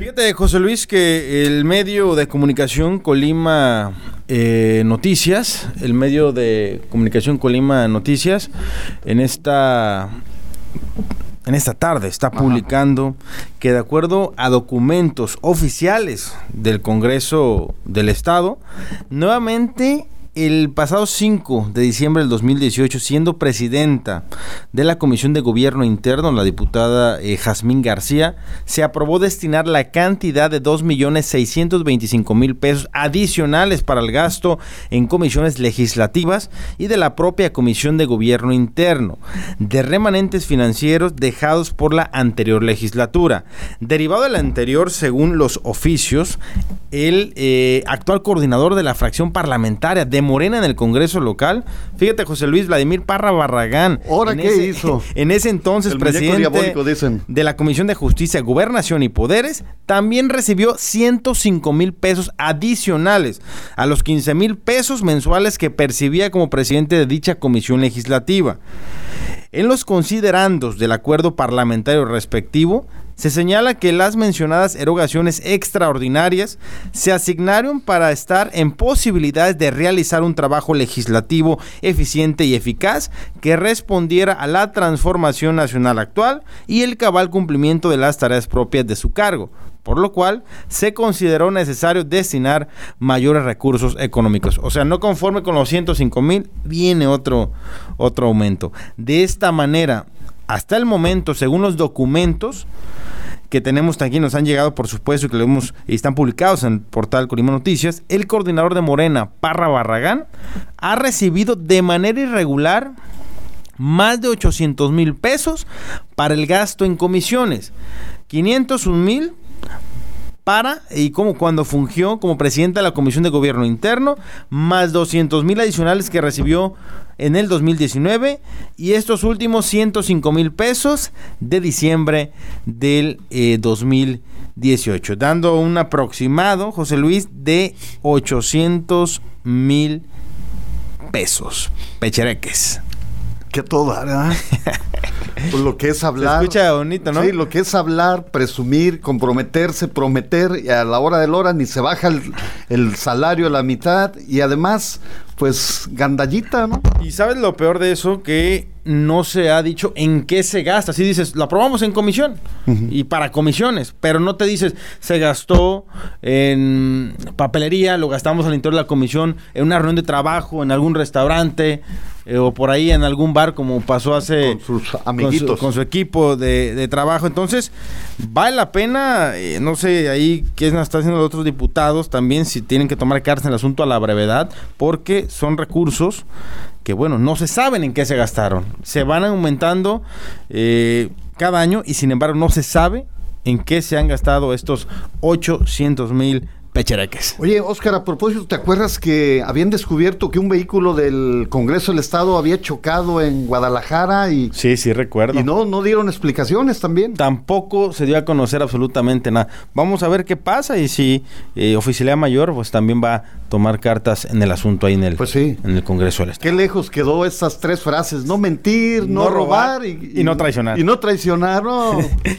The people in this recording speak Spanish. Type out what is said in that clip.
Fíjate, José Luis, que el medio de comunicación Colima eh, Noticias, el medio de comunicación Colima Noticias, en esta en esta tarde está publicando que de acuerdo a documentos oficiales del Congreso del Estado, nuevamente el pasado 5 de diciembre del 2018, siendo presidenta de la Comisión de Gobierno Interno, la diputada eh, Jazmín García, se aprobó destinar la cantidad de 2.625.000 pesos adicionales para el gasto en comisiones legislativas y de la propia Comisión de Gobierno Interno, de remanentes financieros dejados por la anterior legislatura. Derivado del anterior, según los oficios, el eh, actual coordinador de la fracción parlamentaria de Morena en el Congreso local. Fíjate, José Luis Vladimir Parra Barragán. ¿Ahora qué hizo? En ese entonces, presidente de la Comisión de Justicia, Gobernación y Poderes, también recibió 105 mil pesos adicionales a los 15 mil pesos mensuales que percibía como presidente de dicha comisión legislativa. En los considerandos del acuerdo parlamentario respectivo, se señala que las mencionadas erogaciones extraordinarias se asignaron para estar en posibilidades de realizar un trabajo legislativo eficiente y eficaz que respondiera a la transformación nacional actual y el cabal cumplimiento de las tareas propias de su cargo, por lo cual se consideró necesario destinar mayores recursos económicos. O sea, no conforme con los 105 mil, viene otro, otro aumento. De esta manera, hasta el momento, según los documentos que tenemos aquí, nos han llegado, por supuesto, que leemos y están publicados en el portal Colima Noticias, el coordinador de Morena, Parra Barragán, ha recibido de manera irregular más de 800 mil pesos para el gasto en comisiones, 501 mil para y como cuando fungió como presidenta de la Comisión de Gobierno Interno, más 200 mil adicionales que recibió en el 2019 y estos últimos 105 mil pesos de diciembre del 2018, eh, dando un aproximado, José Luis, de 800 mil pesos. Pechereques. Que todo, ¿verdad? Pues lo que es hablar. Se escucha bonito, ¿no? Sí, lo que es hablar, presumir, comprometerse, prometer, y a la hora del hora ni se baja el, el salario a la mitad, y además, pues, gandallita, ¿no? Y sabes lo peor de eso, que no se ha dicho en qué se gasta. Si dices, lo aprobamos en comisión y para comisiones, pero no te dices, se gastó en papelería, lo gastamos al interior de la comisión, en una reunión de trabajo, en algún restaurante eh, o por ahí en algún bar, como pasó hace. Con sus amiguitos. Con su, equipo de, trabajo. Entonces, vale la pena, eh, no sé, ahí qué están haciendo los otros diputados también, si tienen que tomar cartas en el asunto a la brevedad, porque son recursos que bueno, no se saben en qué se gastaron. Se van aumentando eh, cada año y sin embargo no se sabe en qué se han gastado estos 800 mil pechereques. Oye, Oscar, a propósito, ¿te acuerdas que habían descubierto que un vehículo del Congreso del Estado había chocado en Guadalajara y... Sí, sí, recuerdo. Y no, no dieron explicaciones también. Tampoco se dio a conocer absolutamente nada. Vamos a ver qué pasa y si eh, Oficialidad Mayor pues también va a tomar cartas en el asunto ahí en el, pues sí. en el Congreso del Estado. Qué lejos quedó esas tres frases, no mentir, no, robar, y, y, no traicionar. Y no traicionar, no.